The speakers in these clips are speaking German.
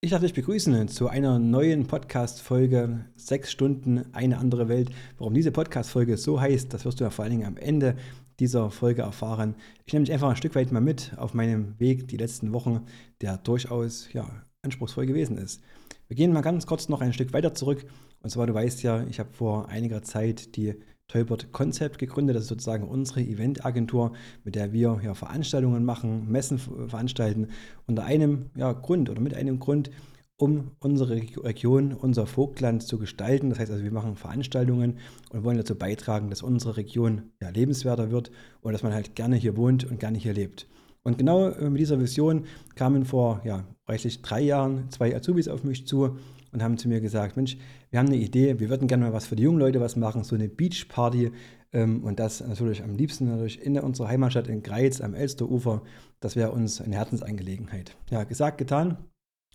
Ich darf dich begrüßen zu einer neuen Podcast-Folge 6 Stunden, eine andere Welt. Warum diese Podcast-Folge so heißt, das wirst du ja vor allen Dingen am Ende dieser Folge erfahren. Ich nehme dich einfach ein Stück weit mal mit auf meinem Weg die letzten Wochen, der durchaus ja, anspruchsvoll gewesen ist. Wir gehen mal ganz kurz noch ein Stück weiter zurück. Und zwar, du weißt ja, ich habe vor einiger Zeit die Tolbert Concept gegründet. Das ist sozusagen unsere Eventagentur, mit der wir ja, Veranstaltungen machen, Messen veranstalten. Unter einem ja, Grund oder mit einem Grund, um unsere Region, unser Vogtland zu gestalten. Das heißt also, wir machen Veranstaltungen und wollen dazu beitragen, dass unsere Region ja, lebenswerter wird und dass man halt gerne hier wohnt und gerne hier lebt. Und genau äh, mit dieser Vision kamen vor ja, reichlich drei Jahren zwei Azubis auf mich zu und haben zu mir gesagt, Mensch, wir haben eine Idee, wir würden gerne mal was für die jungen Leute was machen, so eine Beachparty ähm, und das natürlich am liebsten natürlich in unserer Heimatstadt in Greiz am Elsterufer. Das wäre uns eine Herzensangelegenheit. Ja, gesagt, getan.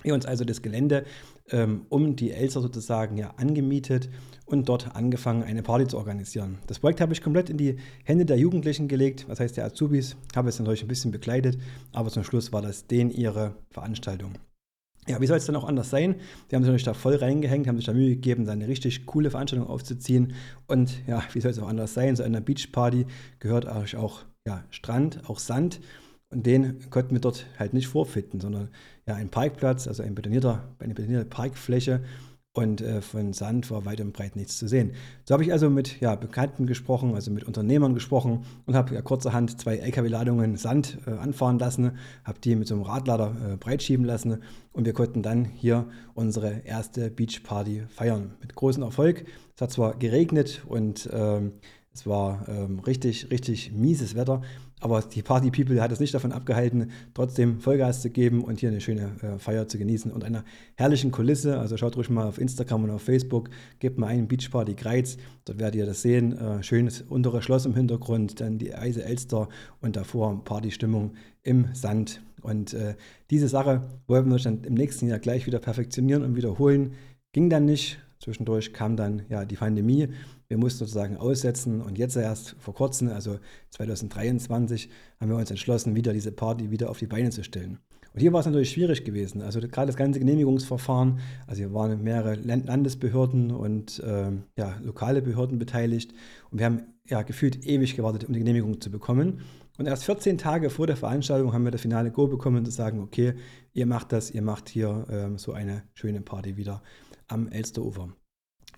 Wir uns also das Gelände ähm, um die Elster sozusagen ja angemietet und dort angefangen, eine Party zu organisieren. Das Projekt habe ich komplett in die Hände der Jugendlichen gelegt, was heißt der Azubis, habe es natürlich ein bisschen begleitet, aber zum Schluss war das denen ihre Veranstaltung. Ja, wie soll es dann auch anders sein? Die haben sich natürlich da voll reingehängt, haben sich da Mühe gegeben, da eine richtig coole Veranstaltung aufzuziehen. Und ja, wie soll es auch anders sein? Zu einer Beachparty gehört auch ja, Strand, auch Sand. Und den konnten wir dort halt nicht vorfinden, sondern ja, ein Parkplatz, also ein betonierter, eine betonierte Parkfläche und äh, von Sand war weit und breit nichts zu sehen. So habe ich also mit ja, Bekannten gesprochen, also mit Unternehmern gesprochen und habe ja kurzerhand zwei LKW-Ladungen Sand äh, anfahren lassen, habe die mit so einem Radlader äh, breitschieben lassen und wir konnten dann hier unsere erste Beachparty feiern. Mit großem Erfolg. Es hat zwar geregnet und ähm, es war ähm, richtig, richtig mieses Wetter, aber die Party People hat es nicht davon abgehalten, trotzdem Vollgas zu geben und hier eine schöne äh, Feier zu genießen und einer herrlichen Kulisse. Also schaut ruhig mal auf Instagram und auf Facebook, gebt mal einen Beach Party Greiz, dort werdet ihr das sehen. Äh, schönes untere Schloss im Hintergrund, dann die Eise Elster und davor Partystimmung im Sand. Und äh, diese Sache wollen wir dann im nächsten Jahr gleich wieder perfektionieren und wiederholen. Ging dann nicht. Zwischendurch kam dann ja die Pandemie wir mussten sozusagen aussetzen und jetzt erst vor kurzem, also 2023, haben wir uns entschlossen, wieder diese Party wieder auf die Beine zu stellen. Und hier war es natürlich schwierig gewesen. Also gerade das ganze Genehmigungsverfahren, also hier waren mehrere Landesbehörden und äh, ja, lokale Behörden beteiligt. Und wir haben ja gefühlt ewig gewartet, um die Genehmigung zu bekommen. Und erst 14 Tage vor der Veranstaltung haben wir das finale Go bekommen, zu sagen, okay, ihr macht das, ihr macht hier äh, so eine schöne Party wieder am Elsterufer.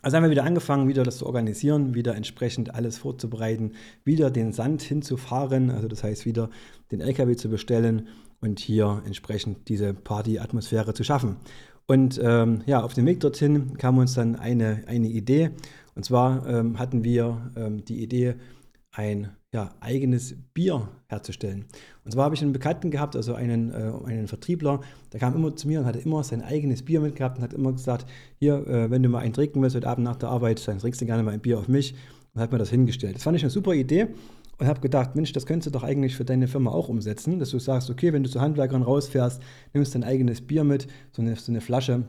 Also haben wir wieder angefangen, wieder das zu organisieren, wieder entsprechend alles vorzubereiten, wieder den Sand hinzufahren, also das heißt wieder den LKW zu bestellen und hier entsprechend diese Party-Atmosphäre zu schaffen. Und ähm, ja, auf dem Weg dorthin kam uns dann eine, eine Idee. Und zwar ähm, hatten wir ähm, die Idee, ein ja, eigenes Bier herzustellen. Und zwar habe ich einen Bekannten gehabt, also einen, äh, einen Vertriebler, der kam immer zu mir und hatte immer sein eigenes Bier mitgehabt und hat immer gesagt, hier, äh, wenn du mal einen trinken willst heute Abend nach der Arbeit, dann trinkst du gerne mal ein Bier auf mich und hat mir das hingestellt. Das fand ich eine super Idee und habe gedacht, Mensch, das könntest du doch eigentlich für deine Firma auch umsetzen, dass du sagst, okay, wenn du zu Handwerkern rausfährst, nimmst dein eigenes Bier mit, so eine, so eine Flasche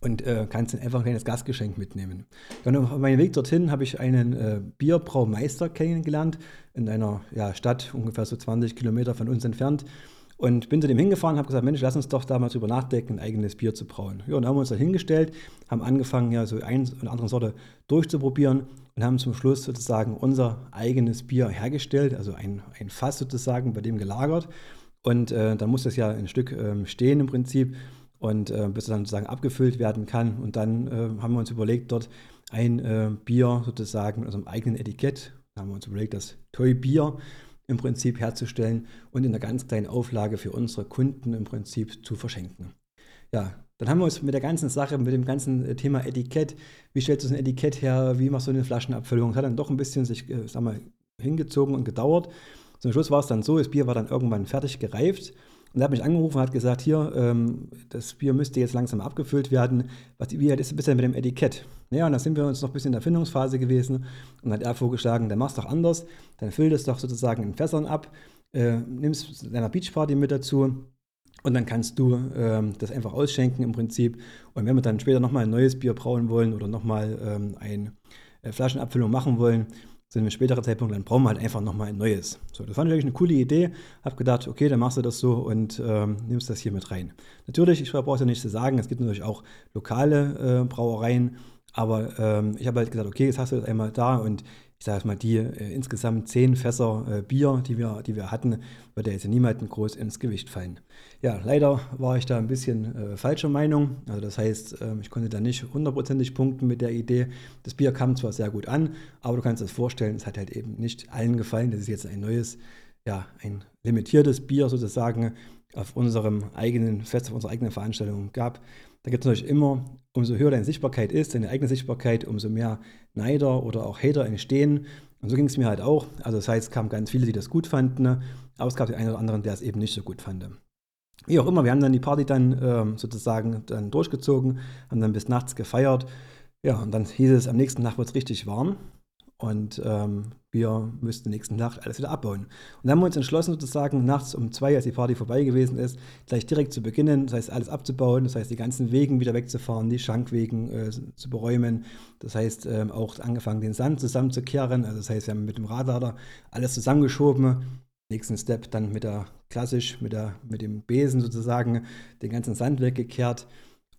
und äh, kannst dann einfach ein kleines Gastgeschenk mitnehmen. Dann auf meinem Weg dorthin habe ich einen äh, Bierbraumeister kennengelernt in einer ja, Stadt ungefähr so 20 Kilometer von uns entfernt. Und bin zu dem hingefahren habe gesagt, Mensch, lass uns doch da mal drüber nachdenken, ein eigenes Bier zu brauen. Ja, und dann haben wir uns da hingestellt, haben angefangen, ja, so eine und andere Sorte durchzuprobieren und haben zum Schluss sozusagen unser eigenes Bier hergestellt, also ein, ein Fass sozusagen, bei dem gelagert. Und äh, dann muss das ja ein Stück ähm, stehen im Prinzip und äh, bis es dann sozusagen abgefüllt werden kann. Und dann äh, haben wir uns überlegt, dort ein äh, Bier sozusagen mit unserem eigenen Etikett, da haben wir uns überlegt, das Toy Bier im Prinzip herzustellen und in einer ganz kleinen Auflage für unsere Kunden im Prinzip zu verschenken. Ja, dann haben wir uns mit der ganzen Sache, mit dem ganzen äh, Thema Etikett, wie stellst du so ein Etikett her, wie machst du eine Flaschenabfüllung, das hat dann doch ein bisschen sich, äh, sag mal, hingezogen und gedauert. Zum Schluss war es dann so, das Bier war dann irgendwann fertig gereift Und er hat mich angerufen und hat gesagt, hier, ähm, das Bier müsste jetzt langsam abgefüllt werden. Was, wie ist bisher mit dem Etikett? Ja, und da sind wir uns noch ein bisschen in der Findungsphase gewesen. Und dann hat er vorgeschlagen, dann mach's doch anders. Dann füll das doch sozusagen in Fässern ab, äh, nimmst deiner Beachparty mit dazu. Und dann kannst du ähm, das einfach ausschenken im Prinzip. Und wenn wir dann später nochmal ein neues Bier brauen wollen oder nochmal ähm, eine äh, Flaschenabfüllung machen wollen, zu einem späteren Zeitpunkt, dann brauchen wir halt einfach nochmal ein neues. So, das fand ich eigentlich eine coole Idee. Hab gedacht, okay, dann machst du das so und ähm, nimmst das hier mit rein. Natürlich, ich brauche es ja nicht zu sagen, es gibt natürlich auch lokale äh, Brauereien, aber ähm, ich habe halt gesagt, okay, jetzt hast du das einmal da und ich sage mal, die äh, insgesamt zehn Fässer äh, Bier, die wir, die wir hatten, wird ja jetzt niemandem groß ins Gewicht fallen. Ja, leider war ich da ein bisschen äh, falscher Meinung. Also das heißt, äh, ich konnte da nicht hundertprozentig punkten mit der Idee. Das Bier kam zwar sehr gut an, aber du kannst das vorstellen, es hat halt eben nicht allen gefallen. Das ist jetzt ein neues, ja, ein limitiertes Bier sozusagen auf unserem eigenen Fest, auf unserer eigenen Veranstaltung gab. Da gibt es natürlich immer, umso höher deine Sichtbarkeit ist, deine eigene Sichtbarkeit, umso mehr Neider oder auch Hater entstehen. Und so ging es mir halt auch. Also das heißt, es kamen ganz viele, die das gut fanden, aber es gab den einen oder anderen, der es eben nicht so gut fand. Wie auch immer, wir haben dann die Party dann ähm, sozusagen dann durchgezogen, haben dann bis nachts gefeiert. Ja, und dann hieß es, am nächsten Tag wird es richtig warm. Und ähm, wir müssten nächsten Nacht alles wieder abbauen. Und dann haben wir uns entschlossen, sozusagen nachts um zwei, als die Party vorbei gewesen ist, gleich direkt zu beginnen. Das heißt, alles abzubauen, das heißt, die ganzen Wegen wieder wegzufahren, die Schankwegen äh, zu beräumen. Das heißt, ähm, auch angefangen, den Sand zusammenzukehren. Also, das heißt, wir haben mit dem Radlader alles zusammengeschoben. Nächsten Step dann mit der klassisch, mit, der, mit dem Besen sozusagen den ganzen Sand weggekehrt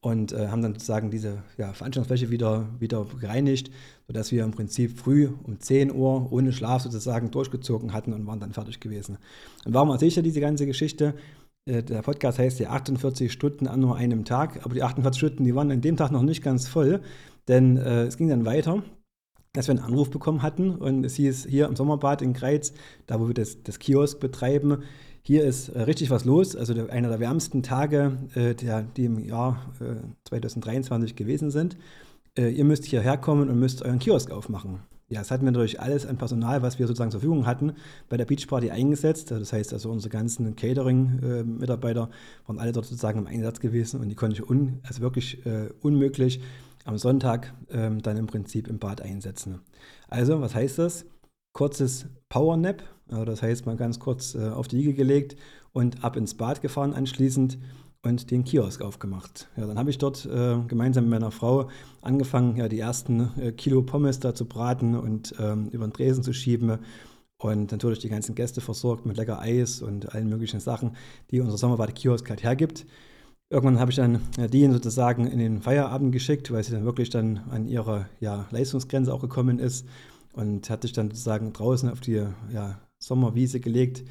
und äh, haben dann sozusagen diese ja, Veranstaltungsfläche wieder, wieder gereinigt, sodass wir im Prinzip früh um 10 Uhr ohne Schlaf sozusagen durchgezogen hatten und waren dann fertig gewesen. Und warum erzähle ich ja diese ganze Geschichte? Äh, der Podcast heißt ja 48 Stunden an nur einem Tag, aber die 48 Stunden, die waren an dem Tag noch nicht ganz voll, denn äh, es ging dann weiter dass wir einen Anruf bekommen hatten und es hieß hier im Sommerbad in Greiz, da wo wir das, das Kiosk betreiben, hier ist äh, richtig was los. Also einer der wärmsten Tage, äh, der, die im Jahr äh, 2023 gewesen sind. Äh, ihr müsst hierher kommen und müsst euren Kiosk aufmachen. Ja, das hatten wir natürlich alles an Personal, was wir sozusagen zur Verfügung hatten, bei der Beachparty eingesetzt. Also das heißt also, unsere ganzen Catering-Mitarbeiter waren alle dort sozusagen im Einsatz gewesen und die konnte ich un, also wirklich äh, unmöglich am Sonntag ähm, dann im Prinzip im Bad einsetzen. Also, was heißt das? Kurzes Powernap, das heißt mal ganz kurz äh, auf die Liege gelegt und ab ins Bad gefahren anschließend und den Kiosk aufgemacht. Ja, dann habe ich dort äh, gemeinsam mit meiner Frau angefangen, ja, die ersten äh, Kilo Pommes da zu braten und ähm, über den Tresen zu schieben und natürlich die ganzen Gäste versorgt mit lecker Eis und allen möglichen Sachen, die unser Sommerbad-Kiosk halt hergibt. Irgendwann habe ich dann äh, die sozusagen in den Feierabend geschickt, weil sie dann wirklich dann an ihre ja, Leistungsgrenze auch gekommen ist und hat sich dann sozusagen draußen auf die ja, Sommerwiese gelegt.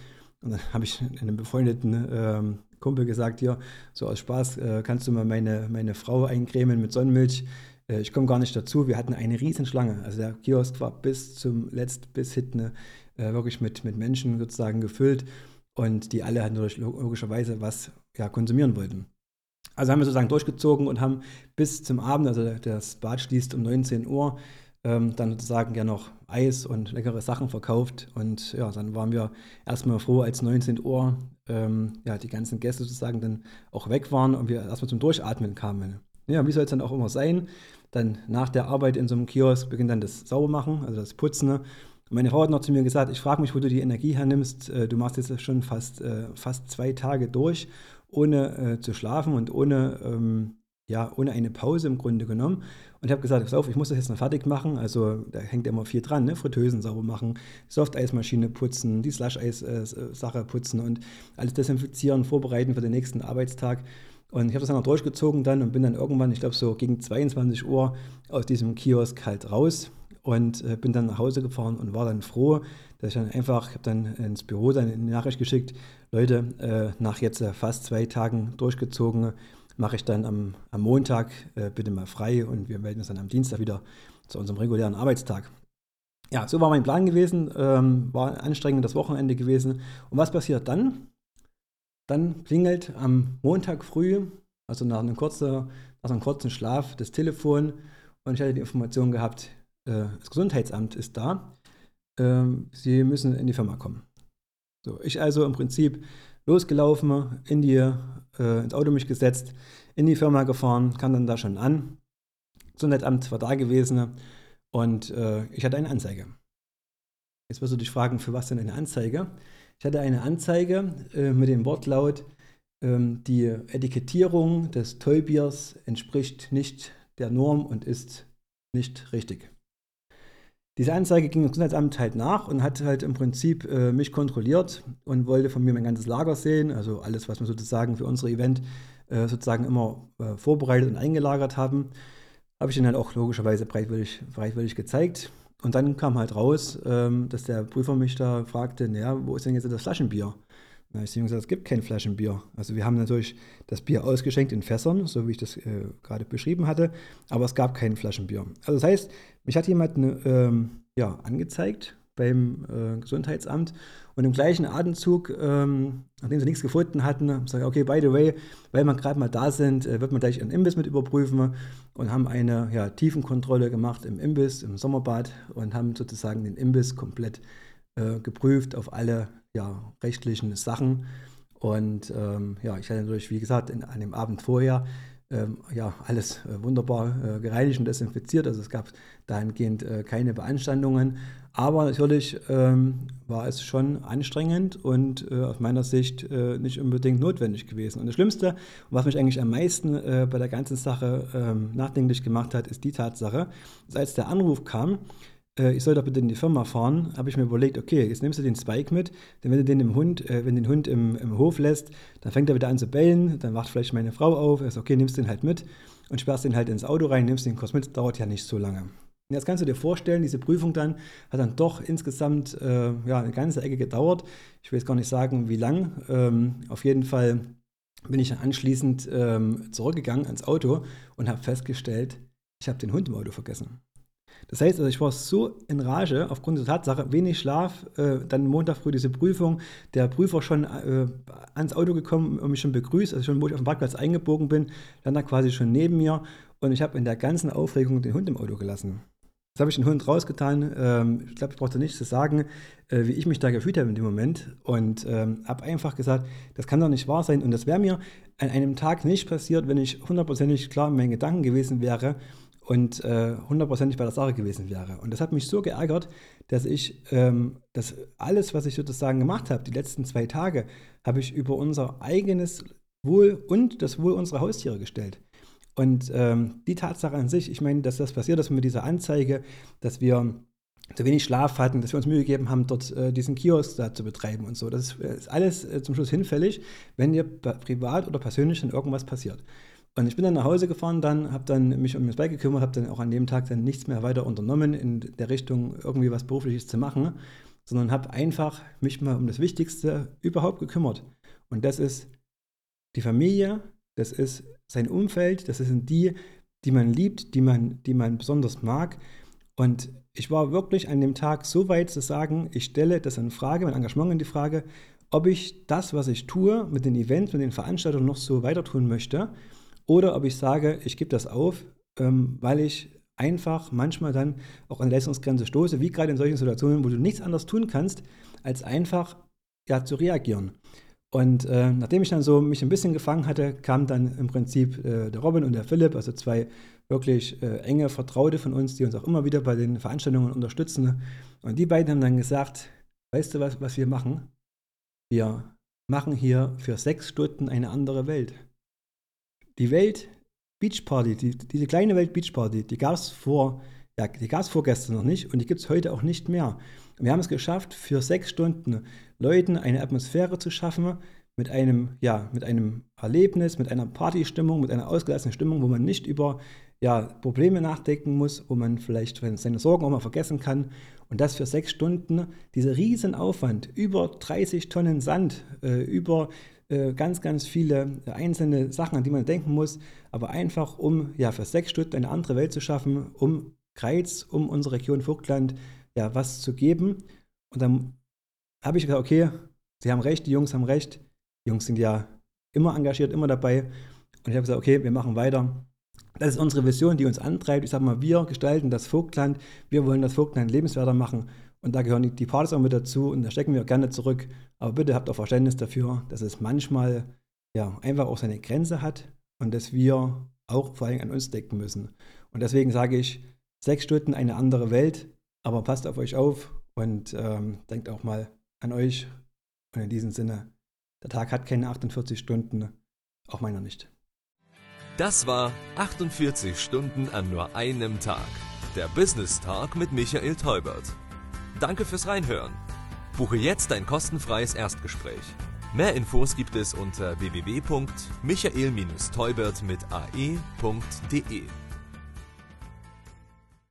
Und dann habe ich einem befreundeten ähm, Kumpel gesagt, hier, so aus Spaß, äh, kannst du mal meine, meine Frau eincremen mit Sonnenmilch? Äh, ich komme gar nicht dazu. Wir hatten eine Riesenschlange. Also der Kiosk war bis zum Letzt, bis hinten äh, wirklich mit, mit Menschen sozusagen gefüllt und die alle natürlich logischerweise was ja, konsumieren wollten. Also haben wir sozusagen durchgezogen und haben bis zum Abend, also das Bad schließt um 19 Uhr, ähm, dann sozusagen ja noch Eis und leckere Sachen verkauft. Und ja, dann waren wir erstmal froh, als 19 Uhr ähm, ja, die ganzen Gäste sozusagen dann auch weg waren und wir erstmal zum Durchatmen kamen. Ja, wie soll es dann auch immer sein? Dann nach der Arbeit in so einem Kiosk beginnt dann das Saubermachen, also das Putzen. Und meine Frau hat noch zu mir gesagt, ich frage mich, wo du die Energie hernimmst. Äh, du machst jetzt schon fast, äh, fast zwei Tage durch, ohne äh, zu schlafen und ohne ähm, ja, ohne eine Pause im Grunde genommen. Und habe gesagt, pass auf, ich muss das jetzt noch fertig machen. Also da hängt immer viel dran, ne? Fritteusen sauber machen, Softeismaschine putzen, die Slush-Eis-Sache äh, putzen und alles desinfizieren, vorbereiten für den nächsten Arbeitstag. Und ich habe das dann noch durchgezogen dann und bin dann irgendwann, ich glaube so gegen 22 Uhr aus diesem Kiosk halt raus und äh, bin dann nach Hause gefahren und war dann froh, dass ich dann einfach, ich habe dann ins Büro dann eine Nachricht geschickt, Leute, äh, nach jetzt äh, fast zwei Tagen durchgezogen, mache ich dann am, am Montag äh, bitte mal frei und wir melden uns dann am Dienstag wieder zu unserem regulären Arbeitstag. Ja, so war mein Plan gewesen, ähm, war ein anstrengendes Wochenende gewesen. Und was passiert dann? Dann klingelt am Montag früh, also nach einem, kurzen, nach einem kurzen Schlaf, das Telefon und ich hatte die Information gehabt, äh, das Gesundheitsamt ist da, äh, Sie müssen in die Firma kommen. So, ich also im Prinzip losgelaufen, in die, äh, ins Auto mich gesetzt, in die Firma gefahren, kam dann da schon an. Gesundheitsamt war da gewesen und äh, ich hatte eine Anzeige. Jetzt wirst du dich fragen, für was denn eine Anzeige? Ich hatte eine Anzeige äh, mit dem Wortlaut, ähm, die Etikettierung des Tollbiers entspricht nicht der Norm und ist nicht richtig. Diese Anzeige ging das Gesundheitsamt halt nach und hat halt im Prinzip äh, mich kontrolliert und wollte von mir mein ganzes Lager sehen, also alles, was wir sozusagen für unser Event äh, sozusagen immer äh, vorbereitet und eingelagert haben, habe ich ihnen halt auch logischerweise breitwillig, breitwillig gezeigt. Und dann kam halt raus, ähm, dass der Prüfer mich da fragte, naja, wo ist denn jetzt das Flaschenbier? Habe gesagt, es gibt kein Flaschenbier. Also wir haben natürlich das Bier ausgeschenkt in Fässern, so wie ich das äh, gerade beschrieben hatte, aber es gab kein Flaschenbier. Also das heißt, mich hat jemand ne, ähm, ja, angezeigt beim äh, Gesundheitsamt und im gleichen Atemzug, ähm, nachdem sie nichts gefunden hatten, sagen, okay, by the way, weil wir gerade mal da sind, äh, wird man gleich einen Imbiss mit überprüfen und haben eine ja, Tiefenkontrolle gemacht im Imbiss, im Sommerbad und haben sozusagen den Imbiss komplett äh, geprüft auf alle ja, rechtlichen Sachen. Und ähm, ja, ich hatte natürlich, wie gesagt, in, an dem Abend vorher ähm, ja, alles äh, wunderbar äh, gereinigt und desinfiziert. Also es gab dahingehend äh, keine Beanstandungen. Aber natürlich ähm, war es schon anstrengend und äh, aus meiner Sicht äh, nicht unbedingt notwendig gewesen. Und das Schlimmste, was mich eigentlich am meisten äh, bei der ganzen Sache ähm, nachdenklich gemacht hat, ist die Tatsache, dass als der Anruf kam, äh, ich soll doch bitte in die Firma fahren, habe ich mir überlegt, okay, jetzt nimmst du den Spike mit, denn wenn du den im Hund, äh, wenn den Hund im, im Hof lässt, dann fängt er wieder an zu bellen, dann wacht vielleicht meine Frau auf, sagt, okay, nimmst den halt mit und sperrst den halt ins Auto rein, nimmst den kurz mit, dauert ja nicht so lange. Jetzt kannst du dir vorstellen, diese Prüfung dann hat dann doch insgesamt äh, ja, eine ganze Ecke gedauert. Ich will jetzt gar nicht sagen, wie lang. Ähm, auf jeden Fall bin ich dann anschließend ähm, zurückgegangen ans Auto und habe festgestellt, ich habe den Hund im Auto vergessen. Das heißt, also ich war so in Rage aufgrund der Tatsache, wenig Schlaf, äh, dann Montag früh diese Prüfung, der Prüfer schon äh, ans Auto gekommen und mich schon begrüßt, also schon, wo ich auf dem Parkplatz eingebogen bin, dann da quasi schon neben mir und ich habe in der ganzen Aufregung den Hund im Auto gelassen. Jetzt habe ich den Hund rausgetan. Ähm, ich glaube, ich brauchte nichts zu sagen, äh, wie ich mich da gefühlt habe in dem Moment. Und ähm, habe einfach gesagt, das kann doch nicht wahr sein. Und das wäre mir an einem Tag nicht passiert, wenn ich hundertprozentig klar in meinen Gedanken gewesen wäre und äh, hundertprozentig äh, bei der Sache gewesen wäre. Und das hat mich so geärgert, dass ich ähm, das alles, was ich sozusagen gemacht habe, die letzten zwei Tage, habe ich über unser eigenes Wohl und das Wohl unserer Haustiere gestellt. Und ähm, die Tatsache an sich, ich meine, dass das passiert ist mit dieser Anzeige, dass wir zu wenig Schlaf hatten, dass wir uns Mühe gegeben haben, dort äh, diesen Kiosk da zu betreiben und so. Das ist, ist alles äh, zum Schluss hinfällig, wenn dir privat oder persönlich dann irgendwas passiert. Und ich bin dann nach Hause gefahren, dann habe dann mich um das Bike gekümmert, habe dann auch an dem Tag dann nichts mehr weiter unternommen in der Richtung irgendwie was berufliches zu machen, sondern habe einfach mich mal um das Wichtigste überhaupt gekümmert. Und das ist die Familie, das ist sein Umfeld, das sind die, die man liebt, die man, die man besonders mag. Und ich war wirklich an dem Tag so weit zu sagen, ich stelle das in Frage, mein Engagement in die Frage, ob ich das, was ich tue, mit den Events, mit den Veranstaltungen noch so weiter tun möchte oder ob ich sage, ich gebe das auf, ähm, weil ich einfach manchmal dann auch an die Leistungsgrenze stoße, wie gerade in solchen Situationen, wo du nichts anderes tun kannst, als einfach ja, zu reagieren. Und äh, nachdem ich dann so mich ein bisschen gefangen hatte, kamen dann im Prinzip äh, der Robin und der Philipp, also zwei wirklich äh, enge Vertraute von uns, die uns auch immer wieder bei den Veranstaltungen unterstützen. Und die beiden haben dann gesagt, weißt du was, was wir machen? Wir machen hier für sechs Stunden eine andere Welt. Die Welt Beach Party, die, diese kleine Welt Beach Party, die gab es vor, ja, die gab es vorgestern noch nicht und die gibt es heute auch nicht mehr. wir haben es geschafft, für sechs Stunden Leuten eine Atmosphäre zu schaffen, mit einem, ja, mit einem Erlebnis, mit einer Partystimmung, mit einer ausgelassenen Stimmung, wo man nicht über ja, Probleme nachdenken muss, wo man vielleicht seine Sorgen auch mal vergessen kann. Und das für sechs Stunden, dieser riesen Aufwand, über 30 Tonnen Sand, äh, über ganz, ganz viele einzelne Sachen, an die man denken muss, aber einfach, um ja für sechs Stunden eine andere Welt zu schaffen, um Kreiz, um unsere Region Vogtland ja was zu geben. Und dann habe ich gesagt, okay, Sie haben recht, die Jungs haben recht. Die Jungs sind ja immer engagiert, immer dabei. Und ich habe gesagt, okay, wir machen weiter. Das ist unsere Vision, die uns antreibt. Ich sage mal, wir gestalten das Vogtland. Wir wollen das Vogtland lebenswerter machen. Und da gehören die Partys auch mit dazu und da stecken wir gerne zurück. Aber bitte habt auch Verständnis dafür, dass es manchmal ja, einfach auch seine Grenze hat und dass wir auch vor allem an uns denken müssen. Und deswegen sage ich, sechs Stunden eine andere Welt, aber passt auf euch auf und ähm, denkt auch mal an euch. Und in diesem Sinne, der Tag hat keine 48 Stunden, auch meiner nicht. Das war 48 Stunden an nur einem Tag. Der Business Talk mit Michael Teubert. Danke fürs Reinhören. Buche jetzt ein kostenfreies Erstgespräch. Mehr Infos gibt es unter www.michael-teubert mit ae.de.